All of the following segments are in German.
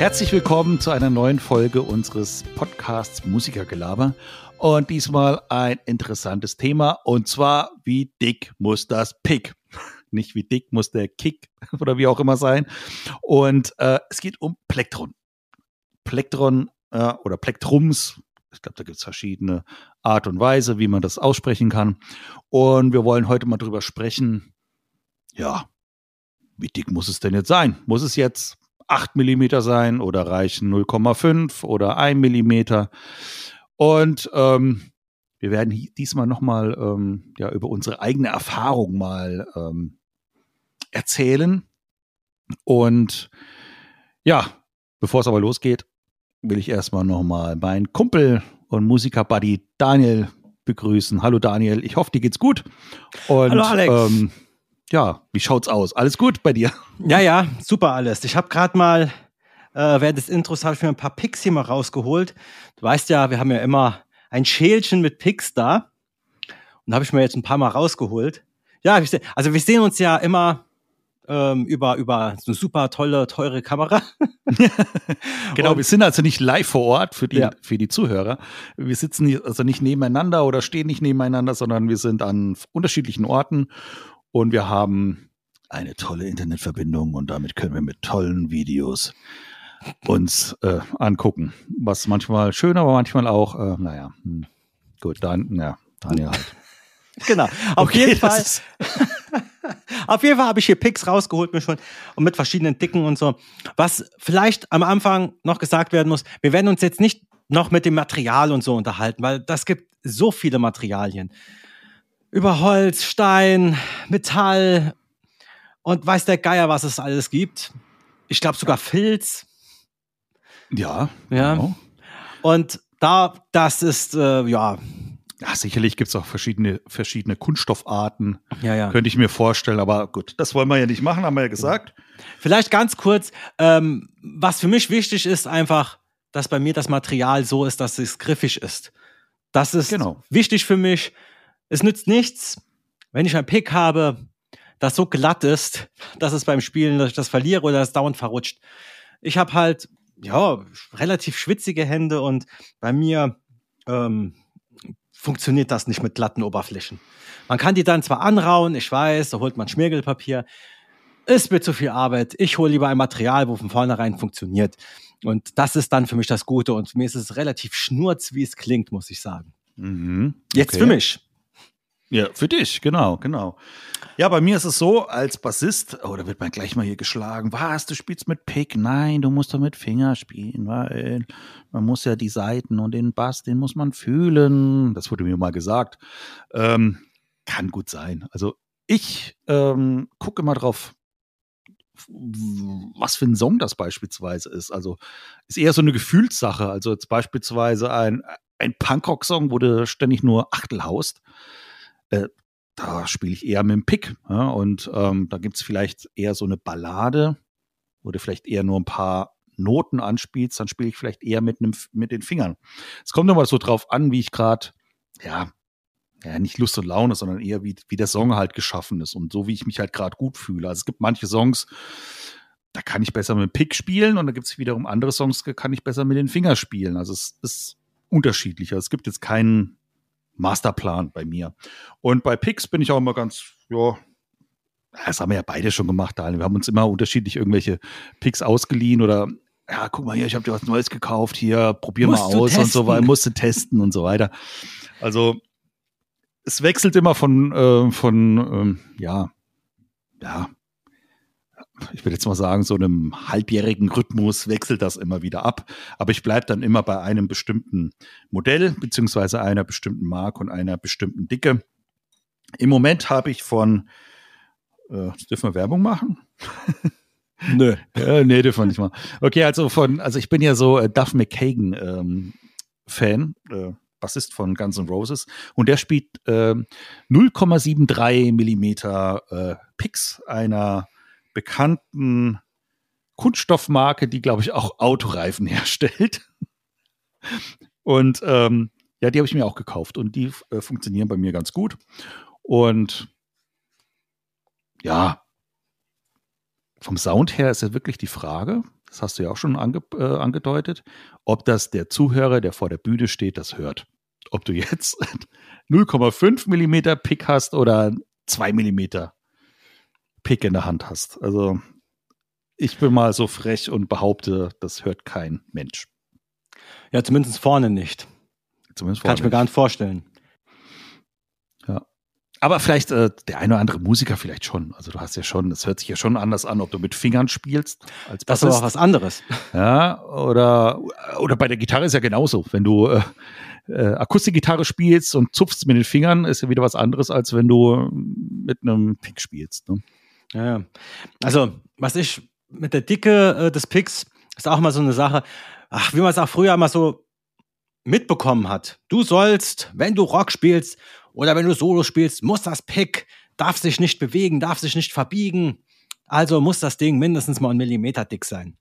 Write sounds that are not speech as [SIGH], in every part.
Herzlich willkommen zu einer neuen Folge unseres Podcasts Musikergelaber. Und diesmal ein interessantes Thema. Und zwar, wie dick muss das Pick? [LAUGHS] Nicht wie dick muss der Kick [LAUGHS] oder wie auch immer sein. Und äh, es geht um Plektron. Plektron äh, oder Plektrums. Ich glaube, da gibt es verschiedene Art und Weise, wie man das aussprechen kann. Und wir wollen heute mal drüber sprechen. Ja, wie dick muss es denn jetzt sein? Muss es jetzt 8 mm sein oder reichen 0,5 oder 1 mm? Und ähm, wir werden diesmal nochmal ähm, ja, über unsere eigene Erfahrung mal ähm, erzählen. Und ja, bevor es aber losgeht, will ich erstmal nochmal meinen Kumpel und Musiker-Buddy Daniel begrüßen. Hallo Daniel, ich hoffe, dir geht's gut. Und, Hallo Alex. Ähm, ja, wie schaut's aus? Alles gut bei dir? Ja, ja, super alles. Ich habe gerade mal äh, während des Intros habe ich mir ein paar Picks hier mal rausgeholt. Du weißt ja, wir haben ja immer ein Schälchen mit Picks da. Und habe ich mir jetzt ein paar mal rausgeholt. Ja, also wir sehen uns ja immer ähm, über, über so eine super tolle, teure Kamera. [LAUGHS] genau, und, wir sind also nicht live vor Ort für die, ja. für die Zuhörer. Wir sitzen also nicht nebeneinander oder stehen nicht nebeneinander, sondern wir sind an unterschiedlichen Orten und wir haben eine tolle Internetverbindung und damit können wir mit tollen Videos uns äh, angucken. Was manchmal schön, aber manchmal auch, äh, naja, hm. gut, dann, ja, Daniel halt. [LAUGHS] Genau. Auf okay, jeden Fall. [LAUGHS] auf jeden Fall habe ich hier Picks rausgeholt mir schon und mit verschiedenen Dicken und so. Was vielleicht am Anfang noch gesagt werden muss, wir werden uns jetzt nicht noch mit dem Material und so unterhalten, weil das gibt so viele Materialien. Über Holz, Stein, Metall und weiß der Geier, was es alles gibt. Ich glaube sogar Filz. Ja. Ja. Genau. Und da, das ist, äh, ja. Ja, sicherlich gibt es auch verschiedene, verschiedene Kunststoffarten. Ja, ja. Könnte ich mir vorstellen, aber gut, das wollen wir ja nicht machen, haben wir ja gesagt. Vielleicht ganz kurz, ähm, was für mich wichtig ist, einfach, dass bei mir das Material so ist, dass es griffig ist. Das ist genau. wichtig für mich. Es nützt nichts, wenn ich ein Pick habe, das so glatt ist, dass es beim Spielen, dass ich das verliere oder es dauernd verrutscht. Ich habe halt ja, relativ schwitzige Hände und bei mir ähm, funktioniert das nicht mit glatten Oberflächen. Man kann die dann zwar anrauen, ich weiß, da holt man Schmirgelpapier. Ist mir zu viel Arbeit. Ich hole lieber ein Material, wo von vornherein funktioniert. Und das ist dann für mich das Gute. Und mir ist es relativ schnurz, wie es klingt, muss ich sagen. Mhm, okay. Jetzt für mich. Ja, für dich, genau, genau. Ja, bei mir ist es so, als Bassist, oh, da wird man gleich mal hier geschlagen. Was, du spielst mit Pick? Nein, du musst doch mit Finger spielen, weil man muss ja die Seiten und den Bass, den muss man fühlen. Das wurde mir mal gesagt. Ähm, kann gut sein. Also ich ähm, gucke mal drauf, was für ein Song das beispielsweise ist. Also ist eher so eine Gefühlssache. Also jetzt beispielsweise ein, ein Punkrock-Song, wo du ständig nur Achtel haust äh, da spiele ich eher mit dem Pick. Ja, und ähm, da gibt es vielleicht eher so eine Ballade, wo du vielleicht eher nur ein paar Noten anspielst, dann spiele ich vielleicht eher mit, nem, mit den Fingern. Es kommt nochmal so drauf an, wie ich gerade, ja, ja, nicht Lust und Laune, sondern eher wie, wie der Song halt geschaffen ist und so, wie ich mich halt gerade gut fühle. Also es gibt manche Songs, da kann ich besser mit dem Pick spielen und da gibt es wiederum andere Songs, da kann ich besser mit den Fingern spielen. Also es ist unterschiedlicher. Es gibt jetzt keinen Masterplan bei mir. Und bei Pix bin ich auch immer ganz, ja, das haben wir ja beide schon gemacht, Daniel. Wir haben uns immer unterschiedlich irgendwelche Picks ausgeliehen oder ja, guck mal hier, ich habe dir was Neues gekauft, hier, probier Musst mal aus und so weiter, musste testen und so weiter. Also es wechselt immer von, äh, von ähm, ja, ja, ich würde jetzt mal sagen, so einem halbjährigen Rhythmus wechselt das immer wieder ab. Aber ich bleibe dann immer bei einem bestimmten Modell, beziehungsweise einer bestimmten Marke und einer bestimmten Dicke. Im Moment habe ich von, äh, dürfen wir Werbung machen? [LAUGHS] Nö. äh, nee, dürfen wir nicht mal. Okay, also von, also ich bin ja so äh, Duff McKagan ähm, Fan, äh, Bassist von Guns N' Roses und der spielt äh, 0,73 Millimeter äh, Picks einer bekannten Kunststoffmarke, die, glaube ich, auch Autoreifen herstellt. Und ähm, ja, die habe ich mir auch gekauft und die äh, funktionieren bei mir ganz gut. Und ja, vom Sound her ist ja wirklich die Frage. das hast du ja auch schon ange, äh, angedeutet, ob das der Zuhörer, der vor der Bühne steht, das hört. Ob du jetzt [LAUGHS] 0,5 Millimeter Pick hast oder 2 Millimeter Pick in der Hand hast. Also ich bin mal so frech und behaupte, das hört kein Mensch. Ja, zumindest vorne nicht. Zumindest vorne Kann ich mir gar nicht vorstellen. Ja. Aber vielleicht äh, der eine oder andere Musiker vielleicht schon. Also du hast ja schon, es hört sich ja schon anders an, ob du mit Fingern spielst. Als das ist aber auch was anderes. [LAUGHS] Ja, oder, oder bei der Gitarre ist ja genauso. Wenn du äh, äh, Akustikgitarre spielst und zupfst mit den Fingern, ist ja wieder was anderes, als wenn du mit einem Pick spielst. Ne? Ja, also was ich mit der Dicke äh, des Picks ist auch mal so eine Sache, ach, wie man es auch früher mal so mitbekommen hat. Du sollst, wenn du Rock spielst oder wenn du Solo spielst, muss das Pick, darf sich nicht bewegen, darf sich nicht verbiegen. Also muss das Ding mindestens mal einen Millimeter dick sein.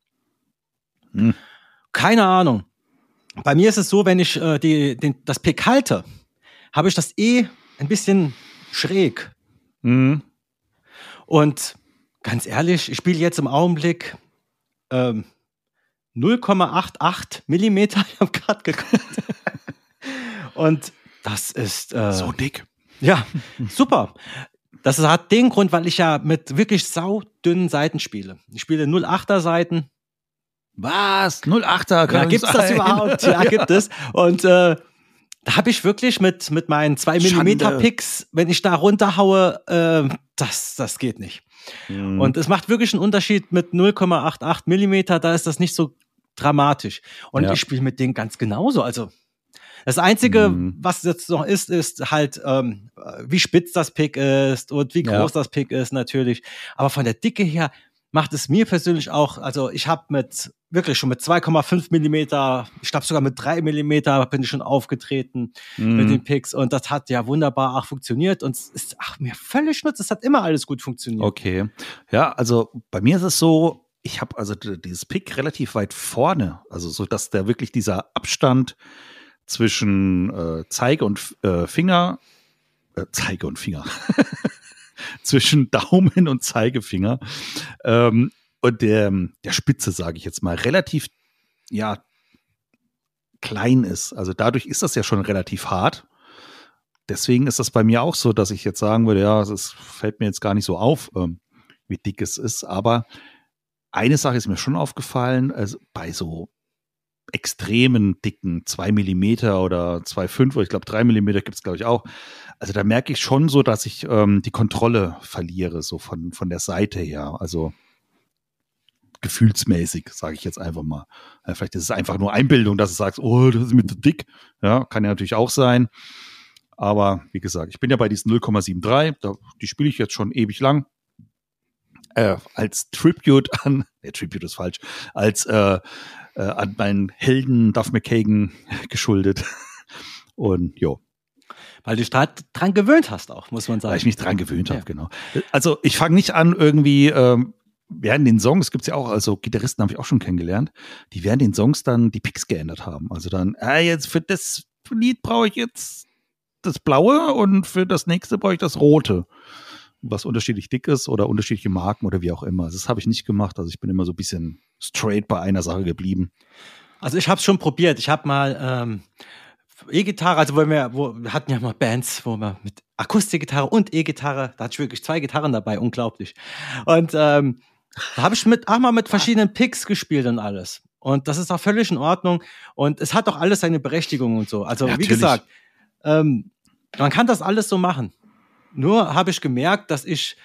Hm. Keine Ahnung. Bei mir ist es so, wenn ich äh, die, den, das Pick halte, habe ich das eh ein bisschen schräg. Hm. Und ganz ehrlich, ich spiele jetzt im Augenblick ähm, 0,88 Millimeter. [LAUGHS] Ich habe gerade geguckt. Und das ist äh, so dick. Ja, super. Das hat den Grund, weil ich ja mit wirklich saudünnen Seiten spiele. Ich spiele 0,8er Seiten. Was? 0,8er? Ja, gibt es das überhaupt? Ja, [LAUGHS] gibt es. Und äh, habe ich wirklich mit, mit meinen 2 Millimeter Picks, wenn ich da runterhaue, äh, das, das geht nicht. Mhm. Und es macht wirklich einen Unterschied mit 0,88 Millimeter, da ist das nicht so dramatisch. Und ja. ich spiele mit denen ganz genauso. Also das Einzige, mhm. was jetzt noch ist, ist halt, ähm, wie spitz das Pick ist und wie groß ja. das Pick ist natürlich. Aber von der Dicke her macht es mir persönlich auch, also ich habe mit wirklich schon mit 2,5 Millimeter, ich glaube sogar mit 3 Millimeter bin ich schon aufgetreten mhm. mit den Picks und das hat ja wunderbar auch funktioniert und es ist ach, mir völlig schnutz, es hat immer alles gut funktioniert. Okay. Ja, also bei mir ist es so, ich habe also dieses Pick relativ weit vorne, also so, dass der wirklich dieser Abstand zwischen äh, Zeige und äh, Finger, äh, Zeige und Finger, [LAUGHS] [LAUGHS] zwischen Daumen und Zeigefinger ähm, und der, der Spitze, sage ich jetzt mal, relativ, ja, klein ist. Also dadurch ist das ja schon relativ hart. Deswegen ist das bei mir auch so, dass ich jetzt sagen würde, ja, es fällt mir jetzt gar nicht so auf, ähm, wie dick es ist. Aber eine Sache ist mir schon aufgefallen, also bei so extremen dicken 2 mm oder 2,5 oder ich glaube 3 mm gibt es, glaube ich, auch. Also da merke ich schon so, dass ich ähm, die Kontrolle verliere, so von, von der Seite her. Also gefühlsmäßig, sage ich jetzt einfach mal. Ja, vielleicht ist es einfach nur Einbildung, dass du sagst, oh, das ist mir zu dick. Ja, kann ja natürlich auch sein. Aber wie gesagt, ich bin ja bei diesen 0,73. Die spiele ich jetzt schon ewig lang. Äh, als Tribute an, [LAUGHS] nee, Tribute ist falsch, als äh, äh, an meinen Helden Duff McKagan [LAUGHS] geschuldet. Und jo. Weil du dich dran gewöhnt hast auch, muss man sagen. Weil ich mich dran gewöhnt ja. habe, genau. Also ich fange nicht an, irgendwie ähm, während den Songs gibt es ja auch, also Gitarristen habe ich auch schon kennengelernt, die während den Songs dann die Picks geändert haben. Also dann, äh, jetzt für das Lied brauche ich jetzt das Blaue und für das nächste brauche ich das Rote was unterschiedlich dick ist oder unterschiedliche Marken oder wie auch immer. Das habe ich nicht gemacht. Also ich bin immer so ein bisschen straight bei einer Sache geblieben. Also ich habe es schon probiert. Ich habe mal ähm, E-Gitarre, also wo wir, wo, wir hatten ja mal Bands, wo wir mit Akustikgitarre und E-Gitarre, da hatte ich wirklich zwei Gitarren dabei, unglaublich. Und ähm, da habe ich mit, auch mal mit verschiedenen Picks gespielt und alles. Und das ist auch völlig in Ordnung. Und es hat doch alles seine Berechtigung und so. Also, ja, wie gesagt, ähm, man kann das alles so machen. Nur habe ich gemerkt, dass ich,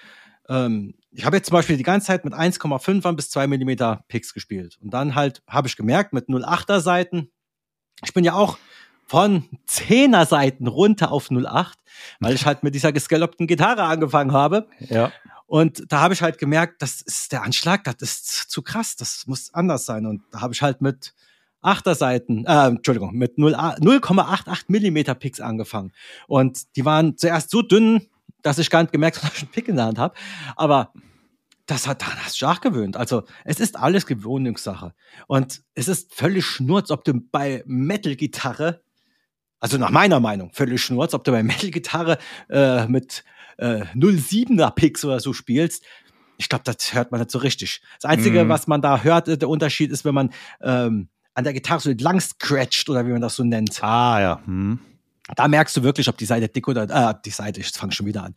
ähm, ich habe jetzt zum Beispiel die ganze Zeit mit 1,5 bis 2 mm Picks gespielt. Und dann halt habe ich gemerkt, mit 0,8er Seiten, ich bin ja auch von 10er Seiten runter auf 0,8, weil ich halt mit dieser gescallopten Gitarre angefangen habe. Ja. Und da habe ich halt gemerkt, das ist der Anschlag, das ist zu krass, das muss anders sein. Und da habe ich halt mit 8er Seiten, äh, Entschuldigung, mit 0,88 Millimeter Picks angefangen. Und die waren zuerst so dünn, dass ich gar nicht gemerkt habe, [LAUGHS] dass ich einen Pick in der Hand habe. Aber das hat daran hast du gewöhnt. Also es ist alles Gewöhnungssache. Und es ist völlig schnurz, ob du bei Metal-Gitarre, also nach meiner Meinung, völlig schnurz, ob du bei Metal-Gitarre äh, mit äh, 07er Picks oder so spielst. ich glaube, das hört man nicht so richtig. Das Einzige, mm. was man da hört, der Unterschied ist, wenn man ähm, an der Gitarre so entlang scratcht oder wie man das so nennt. Ah, ja. Hm. Da merkst du wirklich, ob die Seite dick oder, äh, die Seite, ich fange schon wieder an.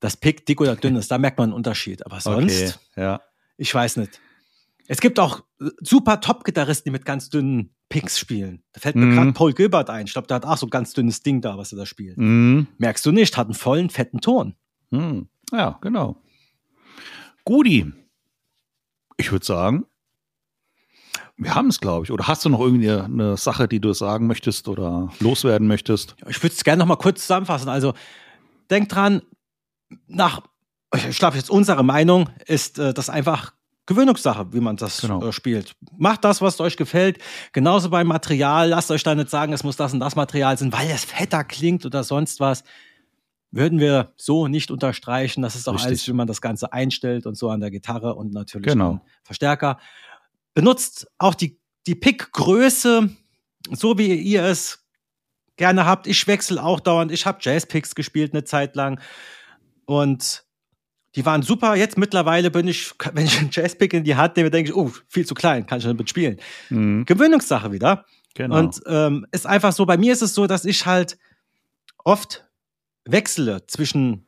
Das Pick dick oder dünn ist, da merkt man einen Unterschied. Aber sonst, okay, ja. ich weiß nicht. Es gibt auch super Top-Gitarristen, die mit ganz dünnen Picks spielen. Da fällt mir mm. gerade Paul Gilbert ein. Ich glaube, der hat auch so ein ganz dünnes Ding da, was er da spielt. Mm. Merkst du nicht, hat einen vollen, fetten Ton. Mm. Ja, genau. Gudi, ich würde sagen, wir haben es, glaube ich. Oder hast du noch irgendwie eine Sache, die du sagen möchtest oder loswerden möchtest? Ich würde es gerne noch mal kurz zusammenfassen. Also denk dran, nach, ich glaube jetzt unsere Meinung ist äh, das einfach Gewöhnungssache, wie man das genau. äh, spielt. Macht das, was euch gefällt. Genauso beim Material. Lasst euch da nicht sagen, es muss das und das Material sein, weil es fetter klingt oder sonst was. Würden wir so nicht unterstreichen. Das ist auch Richtig. alles, wie man das Ganze einstellt und so an der Gitarre und natürlich genau. Verstärker benutzt auch die, die Pickgröße, so wie ihr es gerne habt. Ich wechsle auch dauernd. Ich habe Jazz-Picks gespielt eine Zeit lang. Und die waren super. Jetzt mittlerweile bin ich, [LAUGHS] wenn ich einen Jazz-Pick in die Hand nehme, denke ich, oh, viel zu klein, kann ich nicht mitspielen. Mhm. Gewöhnungssache wieder. Genau. Und ähm, ist einfach so, bei mir ist es so, dass ich halt oft wechsle zwischen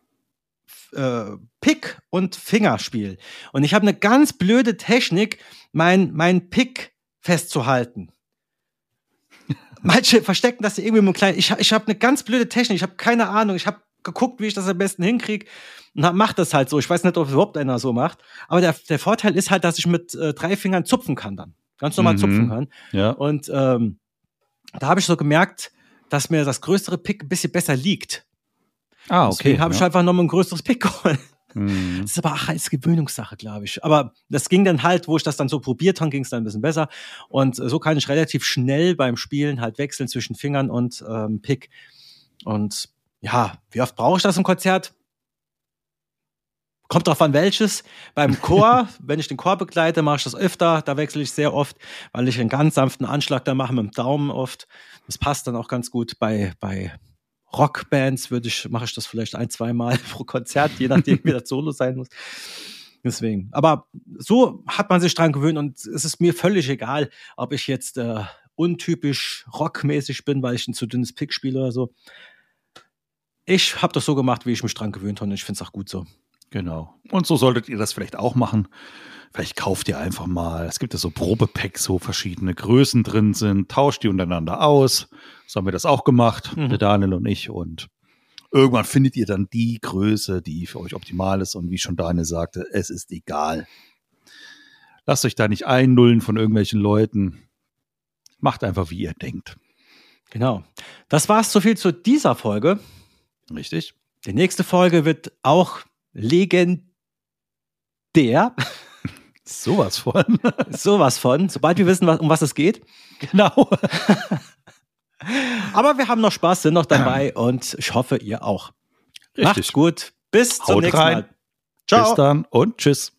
äh, Pick und Fingerspiel. Und ich habe eine ganz blöde Technik, mein, mein Pick festzuhalten. [LAUGHS] Manche verstecken das irgendwie mit klein. Ich, ich habe eine ganz blöde Technik. Ich habe keine Ahnung. Ich habe geguckt, wie ich das am besten hinkriege und macht das halt so. Ich weiß nicht, ob es überhaupt einer so macht. Aber der, der Vorteil ist halt, dass ich mit äh, drei Fingern zupfen kann dann. Ganz normal mhm. zupfen kann. Ja. Und ähm, da habe ich so gemerkt, dass mir das größere Pick ein bisschen besser liegt. Ah, okay. Deswegen habe ja. ich einfach nochmal ein größeres Pick geholt. Mhm. Das ist aber auch als Gewöhnungssache, glaube ich. Aber das ging dann halt, wo ich das dann so probiert habe, ging es dann ein bisschen besser. Und so kann ich relativ schnell beim Spielen halt wechseln zwischen Fingern und ähm, Pick. Und ja, wie oft brauche ich das im Konzert? Kommt drauf an, welches. Beim Chor, [LAUGHS] wenn ich den Chor begleite, mache ich das öfter. Da wechsle ich sehr oft, weil ich einen ganz sanften Anschlag da mache mit dem Daumen oft. Das passt dann auch ganz gut bei, bei Rockbands würde ich, mache ich das vielleicht ein, zwei Mal [LAUGHS] pro Konzert, je nachdem, wie das Solo sein muss. Deswegen. Aber so hat man sich dran gewöhnt und es ist mir völlig egal, ob ich jetzt äh, untypisch rockmäßig bin, weil ich ein zu dünnes Pick spiele oder so. Ich habe das so gemacht, wie ich mich dran gewöhnt habe und ich finde es auch gut so. Genau. Und so solltet ihr das vielleicht auch machen. Vielleicht kauft ihr einfach mal. Es gibt ja so Probepacks, wo verschiedene Größen drin sind. Tauscht die untereinander aus. So haben wir das auch gemacht, mhm. der Daniel und ich. Und irgendwann findet ihr dann die Größe, die für euch optimal ist. Und wie schon Daniel sagte, es ist egal. Lasst euch da nicht einnullen von irgendwelchen Leuten. Macht einfach, wie ihr denkt. Genau. Das war es so viel zu dieser Folge. Richtig. Die nächste Folge wird auch legendär. [LAUGHS] Sowas von. [LAUGHS] Sowas von. Sobald wir wissen, um was es geht. Genau. [LAUGHS] Aber wir haben noch Spaß, sind noch dabei und ich hoffe, ihr auch. Richtig. Macht's gut. Bis zum Haut nächsten rein. Mal. Ciao. Bis dann und tschüss.